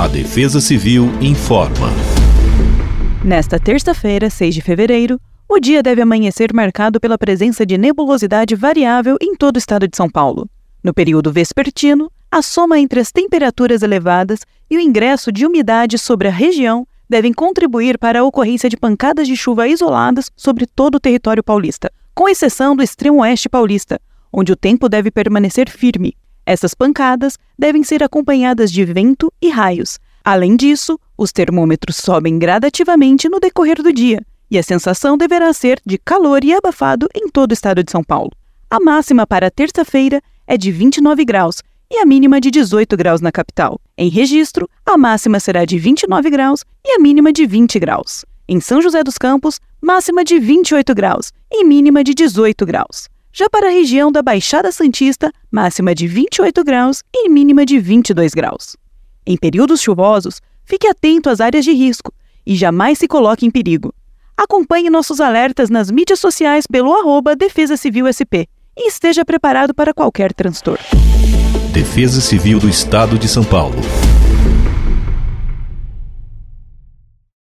A Defesa Civil informa. Nesta terça-feira, 6 de fevereiro, o dia deve amanhecer marcado pela presença de nebulosidade variável em todo o estado de São Paulo. No período vespertino, a soma entre as temperaturas elevadas e o ingresso de umidade sobre a região devem contribuir para a ocorrência de pancadas de chuva isoladas sobre todo o território paulista, com exceção do extremo oeste paulista, onde o tempo deve permanecer firme. Essas pancadas devem ser acompanhadas de vento e raios. Além disso, os termômetros sobem gradativamente no decorrer do dia e a sensação deverá ser de calor e abafado em todo o estado de São Paulo. A máxima para terça-feira é de 29 graus e a mínima de 18 graus na capital. Em registro, a máxima será de 29 graus e a mínima de 20 graus. Em São José dos Campos, máxima de 28 graus e mínima de 18 graus. Já para a região da Baixada Santista, máxima de 28 graus e mínima de 22 graus. Em períodos chuvosos, fique atento às áreas de risco e jamais se coloque em perigo. Acompanhe nossos alertas nas mídias sociais pelo arroba Defesa Civil SP e esteja preparado para qualquer transtorno. Defesa Civil do Estado de São Paulo.